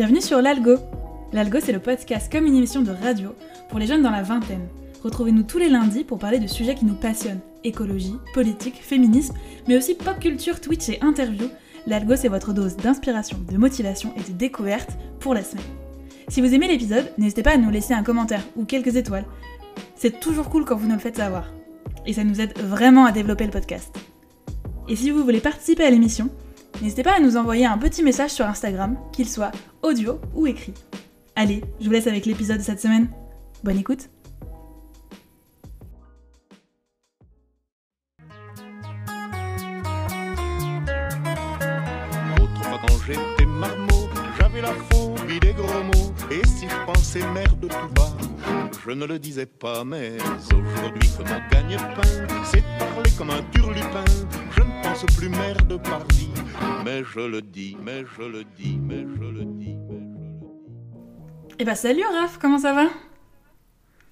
Bienvenue sur l'Algo. L'Algo, c'est le podcast comme une émission de radio pour les jeunes dans la vingtaine. Retrouvez-nous tous les lundis pour parler de sujets qui nous passionnent écologie, politique, féminisme, mais aussi pop culture, Twitch et interview. L'Algo, c'est votre dose d'inspiration, de motivation et de découverte pour la semaine. Si vous aimez l'épisode, n'hésitez pas à nous laisser un commentaire ou quelques étoiles. C'est toujours cool quand vous nous le faites savoir. Et ça nous aide vraiment à développer le podcast. Et si vous voulez participer à l'émission, n'hésitez pas à nous envoyer un petit message sur Instagram, qu'il soit audio ou écrit. Allez, je vous laisse avec l'épisode de cette semaine. Bonne écoute j'avais la phobie des gros mots. Et si je pensais merde tout bas, je ne le disais pas. Mais aujourd'hui que mon gagne-pain, c'est parler comme un turlupin. Je ne pense plus merde pardi, mais je le dis, mais je le dis, mais je le dis, mais je le dis. Eh bah salut Raph, comment ça va?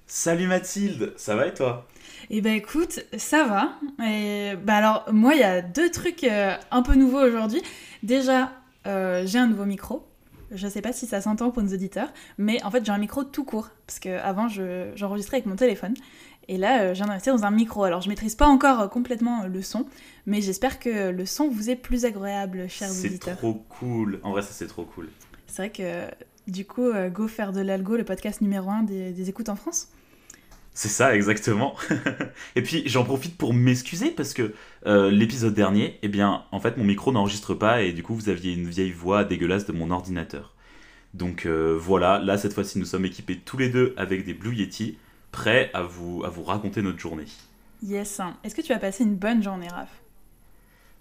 Salut Mathilde, ça va et toi? Eh bah écoute, ça va. Et bah alors moi il y a deux trucs euh, un peu nouveaux aujourd'hui. Déjà, euh, j'ai un nouveau micro. Je sais pas si ça s'entend pour nos auditeurs, mais en fait j'ai un micro tout court parce que avant je- j'enregistrais avec mon téléphone et là euh, je viens d'investir dans un micro. Alors je maîtrise pas encore euh, complètement euh, le son, mais j'espère que le son vous est plus agréable, chers C'est auditeurs. trop cool. En vrai, ça c'est trop cool. C'est vrai que du coup, go faire de l'algo, le podcast numéro 1 des, des écoutes en France. C'est ça, exactement. et puis j'en profite pour m'excuser parce que euh, l'épisode dernier, eh bien, en fait, mon micro n'enregistre pas et du coup, vous aviez une vieille voix dégueulasse de mon ordinateur. Donc euh, voilà, là, cette fois-ci, nous sommes équipés tous les deux avec des Blue Yeti, prêts à vous, à vous raconter notre journée. Yes. Est-ce que tu as passé une bonne journée, Raph?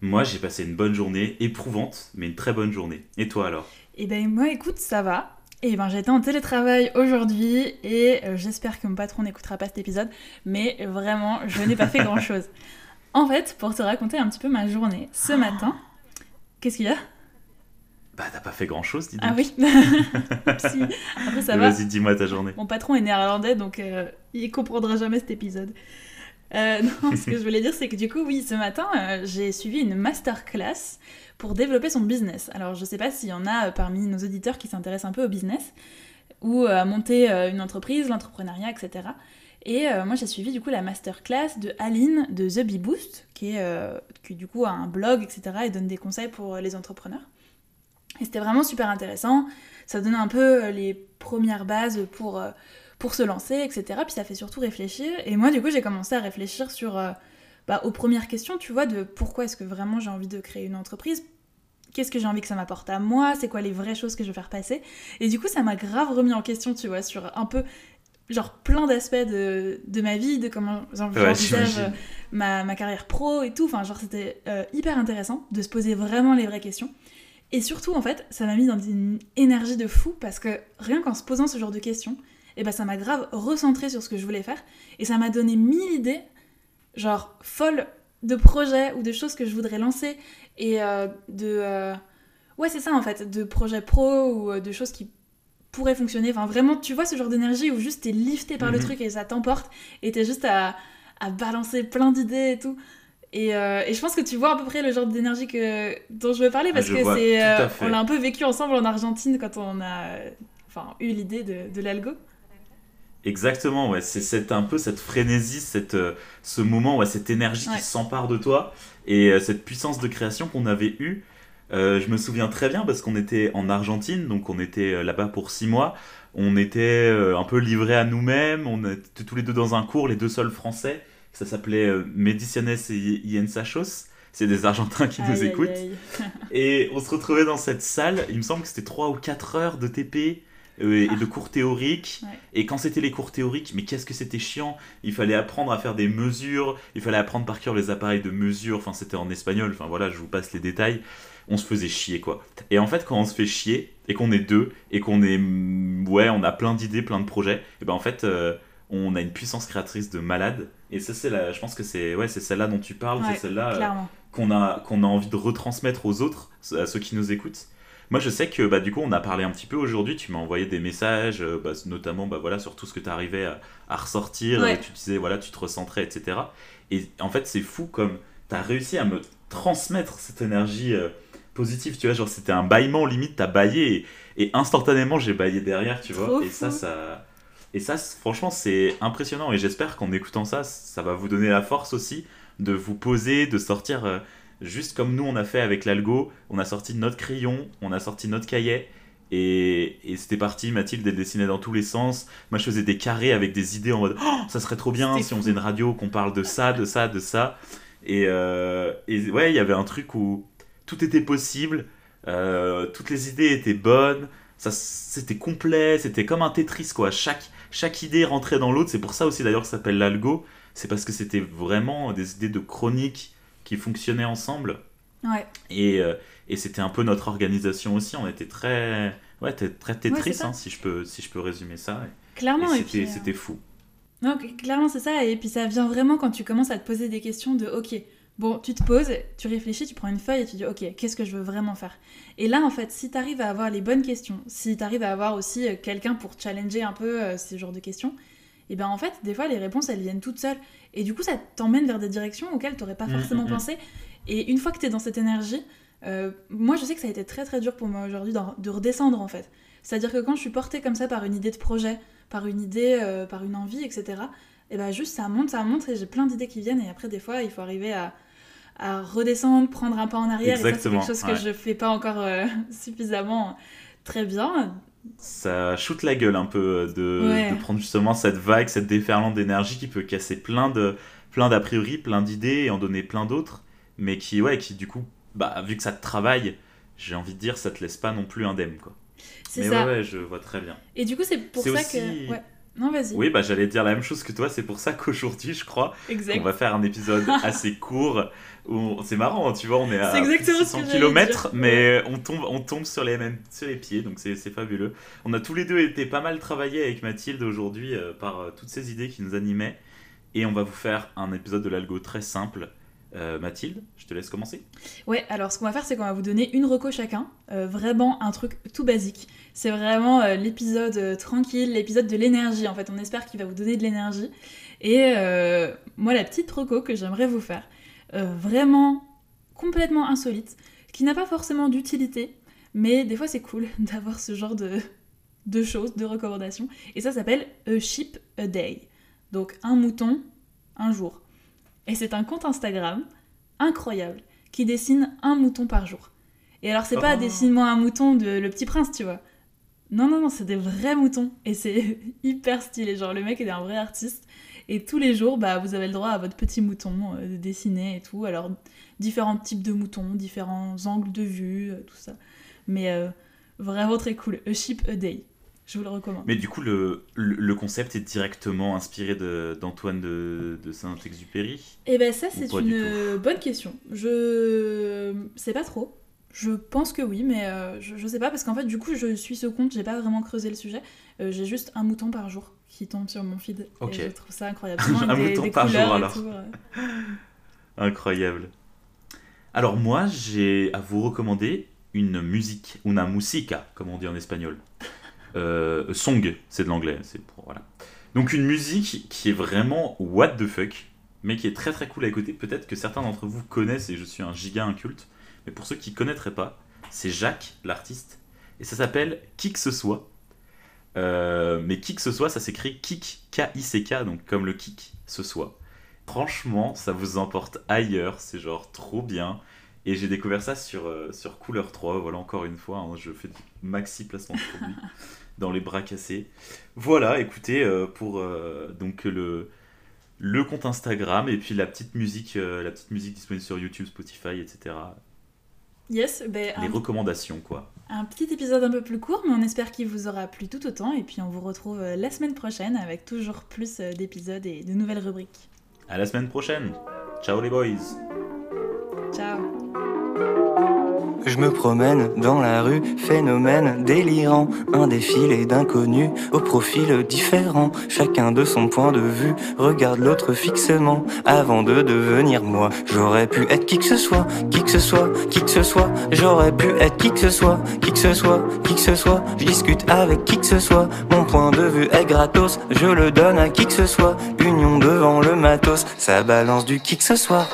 Moi, j'ai passé une bonne journée, éprouvante, mais une très bonne journée. Et toi alors? Eh ben moi, écoute, ça va. Et ben j'étais en télétravail aujourd'hui et euh, j'espère que mon patron n'écoutera pas cet épisode, mais vraiment, je n'ai pas fait grand-chose. En fait, pour te raconter un petit peu ma journée, ce matin, qu'est-ce qu'il y a? Bah, t'as pas fait grand-chose, dis donc. Ah oui. Si. Après ça va. Vas-y, dis-moi ta journée. Mon patron est néerlandais, donc euh, il comprendra jamais cet épisode. Euh, non, ce que je voulais dire, c'est que du coup, oui, ce matin, euh, j'ai suivi une masterclass pour développer son business. Alors, je sais pas s'il y en a euh, parmi nos auditeurs qui s'intéressent un peu au business ou à monter une entreprise, l'entrepreneuriat, etc. Et euh, moi, j'ai suivi du coup la masterclass de Aline de The Bee Boost, qui, est, euh, qui du coup a un blog, etc. et donne des conseils pour les entrepreneurs. Et c'était vraiment super intéressant. Ça donne un peu euh, les premières bases pour, euh, pour se lancer, etc. Puis ça fait surtout réfléchir. Et moi, du coup, j'ai commencé à réfléchir sur, euh, bah, aux premières questions, tu vois, de pourquoi est-ce que vraiment j'ai envie de créer une entreprise? Qu'est-ce que j'ai envie que ça m'apporte à moi? C'est quoi les vraies choses que je veux faire passer? Et du coup, ça m'a grave remis en question, tu vois, sur un peu, genre, plein d'aspects de, de ma vie, de comment Ouais, j'envisage euh, ma, ma carrière pro et tout. Enfin, genre, c'était euh, hyper intéressant de se poser vraiment les vraies questions. Et surtout, en fait, ça m'a mis dans une énergie de fou parce que rien qu'en se posant ce genre de questions, et ben ça m'a grave recentré sur ce que je voulais faire et ça m'a donné mille idées, genre folles de projets ou de choses que je voudrais lancer et euh, de. euh, Ouais, c'est ça en fait, de projets pro ou euh, de choses qui pourraient fonctionner. Enfin, vraiment, tu vois ce genre d'énergie où juste t'es lifté par le Mhm. truc et ça t'emporte et t'es juste à, à balancer plein d'idées et tout. Et, euh, et je pense que tu vois à peu près le genre d'énergie que, dont je veux parler Ah, parce je que c'est. euh, on l'a un peu vécu ensemble en Argentine quand on a enfin, eu l'idée de, de l'algo. Exactement, ouais. C'est un peu cette frénésie, cette, euh, ce moment, ouais, cette énergie Ouais. qui s'empare de toi et euh, cette puissance de création qu'on avait eue. Je me souviens très bien parce qu'on était en Argentine, donc on était là-bas pour six mois. On était un peu livrés à nous-mêmes. On était tous les deux dans un cours, les deux seuls français. Ça s'appelait euh, Mediciones et Iensachos. C'est des Argentins qui nous Aïe, écoutent. aïe. Et on se retrouvait dans cette salle, il me semble que c'était 3 ou 4 heures de TP euh, et de cours théoriques. Ouais. Et quand c'était les cours théoriques, mais qu'est-ce que c'était chiant Il fallait apprendre à faire des mesures, il fallait apprendre par cœur les appareils de mesure, enfin c'était en espagnol, enfin voilà, je vous passe les détails. On se faisait chier quoi. Et en fait, quand on se fait chier, et qu'on est deux, et qu'on est. mm, Ouais, on a plein d'idées, plein de projets, et ben en fait. euh, on a une puissance créatrice de malade et ça c'est la je pense que c'est ouais c'est celle-là dont tu parles Ouais, c'est celle-là euh, qu'on a, qu'on a envie de retransmettre aux autres, à ceux qui nous écoutent. Moi, je sais que bah, du coup, on a parlé un petit peu aujourd'hui. Tu m'as envoyé des messages, euh, bah, notamment bah, voilà, sur tout ce que tu arrivais à, à ressortir. Ouais. Et tu disais, voilà, tu te recentrais, etc. Et en fait, c'est fou comme tu as réussi à me transmettre cette énergie euh, positif, tu vois. Genre, c'était un bâillement, limite, t'as baillé et, et instantanément, j'ai baillé derrière, tu vois. Et ça, ça. Et ça, franchement, c'est impressionnant. Et j'espère qu'en écoutant ça, ça va vous donner la force aussi de vous poser, de sortir. euh, juste comme nous, on a fait avec l'algo. On a sorti notre crayon, on a sorti notre cahier. Et, et c'était parti, Mathilde, elle dessinait dans tous les sens. Moi, je faisais des carrés avec des idées en mode Oh, ça serait trop bien si on faisait une radio, qu'on parle de ça, de ça, de ça. Et, euh, et ouais, il y avait un truc où tout était possible, euh, toutes les idées étaient bonnes, c'était complet, c'était comme un Tetris quoi. Chaque, chaque idée rentrait dans l'autre. C'est pour ça aussi d'ailleurs que ça s'appelle l'algo. C'est parce que c'était vraiment des idées de chronique qui fonctionnaient ensemble. Ouais. Et, euh, et c'était un peu notre organisation aussi. On était très, ouais, très Tetris, hein, si, je peux, si je peux résumer ça. Clairement. et c'était euh, c'était fou. Non, cl- clairement, c'est ça. Et puis ça vient vraiment quand tu commences à te poser des questions de OK, bon, tu te poses, tu réfléchis, tu prends une feuille et tu dis OK, qu'est-ce que je veux vraiment faire? Et là, en fait, si tu arrives à avoir les bonnes questions, si tu arrives à avoir aussi euh, quelqu'un pour challenger un peu euh, ces genres de questions, et ben en fait, des fois, les réponses, elles viennent toutes seules. Et du coup, ça t'emmène vers des directions auxquelles tu pas Mm, forcément mm, mm. pensé. Et une fois que tu es dans cette énergie, euh, moi, je sais que ça a été très très dur pour moi aujourd'hui de redescendre en fait. C'est-à-dire que quand je suis portée comme ça par une idée de projet, par une idée, euh, par une envie, etc., et ben juste ça monte, ça monte et j'ai plein d'idées qui viennent et après des fois il faut arriver à, à redescendre, prendre un pas en arrière et ça c'est Exactement, quelque chose que ouais. je fais pas encore euh, suffisamment très bien. ça shoot la gueule un peu euh, de, Ouais. de prendre justement cette vague, cette déferlante d'énergie qui peut casser plein de plein d'a priori, plein d'idées et en donner plein d'autres, mais qui ouais, qui du coup, bah vu que ça te travaille, j'ai envie de dire, ça te laisse pas non plus indemne quoi. C'est Mais ça. ouais, ouais, je vois très bien. Et du coup c'est pour ça aussi- que... Non vas-y. Oui, bah j'allais dire la même chose que toi, c'est pour ça qu'aujourd'hui, je crois, on va faire un épisode assez court où c'est marrant, tu vois, on est à C'est exactement ce 600 que j'allais km, dire. mais on tombe, on tombe sur les mêmes, sur les pieds, donc c'est fabuleux. On a tous les deux été pas mal travaillé avec Mathilde aujourd'hui euh, par euh, toutes ces idées qui nous animaient, et on va vous faire un épisode de l'algo très simple. Euh, Mathilde, je te laisse commencer. Ouais, alors ce qu'on va faire, c'est qu'on va vous donner une reco chacun. Euh, vraiment un truc tout basique. C'est vraiment euh, l'épisode tranquille, l'épisode de l'énergie. En fait, on espère qu'il va vous donner de l'énergie. Et moi, la petite reco que j'aimerais vous faire, vraiment complètement insolite, qui n'a pas forcément d'utilité, mais des fois c'est cool d'avoir ce genre de, de choses, de recommandations. Et ça s'appelle A Sheep a Day. Donc un mouton, un jour. Et c'est un compte Instagram incroyable qui dessine un mouton par jour. Et alors, c'est pas Oh. dessine-moi un mouton de Le Petit Prince, tu vois. Non, non, non, c'est des vrais moutons. Et c'est hyper stylé. Genre, le mec est un vrai artiste. Et tous les jours, bah, vous avez le droit à votre petit mouton euh, de dessiner et tout. Alors, différents types de moutons, différents angles de vue, euh, tout ça. Mais euh, vraiment très cool. A Sheep a Day. Je vous le recommande. Mais du coup, le, le, le concept est directement inspiré d'Antoine de, de Saint-Exupéry. Eh ben ça c'est une bonne question. Je sais pas trop. Je pense que oui, mais euh, je, je sais pas parce qu'en fait du coup je suis ce compte, j'ai pas vraiment creusé le sujet. Euh, j'ai juste un mouton par jour qui tombe sur mon feed. Ok. Et je trouve ça incroyable. Un des, mouton des par jour, alors. tout, euh. Incroyable. Alors moi, j'ai à vous recommander une musique, una musica, comme on dit en espagnol. Euh, song, c'est de l'anglais, c'est pour. Donc une musique qui est vraiment what the fuck, mais qui est très très cool à écouter. Peut-être que certains d'entre vous connaissent et je suis un giga inculte, mais pour ceux qui connaîtraient pas, c'est Jacques l'artiste et ça s'appelle Qui que ce soit. Euh, mais qui que ce soit, ça s'écrit kick, K-I-C-K, donc comme le kick ce soit. Franchement, ça vous emporte ailleurs, c'est genre trop bien. Et j'ai découvert ça sur, euh, sur Couleur 3, voilà encore une fois, hein, je fais du maxi placement de produit dans les bras cassés. Voilà, écoutez, euh, pour euh, donc le, le compte Instagram et puis la petite musique, euh, la petite musique disponible sur YouTube, Spotify, etc. Yes, ben, Les un, recommandations, quoi. un petit épisode un peu plus court, mais on espère qu'il vous aura plu tout autant. Et puis on vous retrouve la semaine prochaine avec toujours plus d'épisodes et de nouvelles rubriques. À la semaine prochaine. Ciao les boys. Ciao Je me promène dans la rue, phénomène délirant, un défilé d'inconnus au profil différent, chacun de son point de vue, regarde l'autre fixement. Avant de devenir moi. J'aurais pu être qui que ce soit, qui que ce soit, qui que ce soit, j'aurais pu être qui que ce soit, qui que ce soit, qui que ce soit, je discute avec qui que ce soit, mon point de vue est gratos, je le donne à qui que ce soit, union devant le matos, ça balance du qui que ce soit.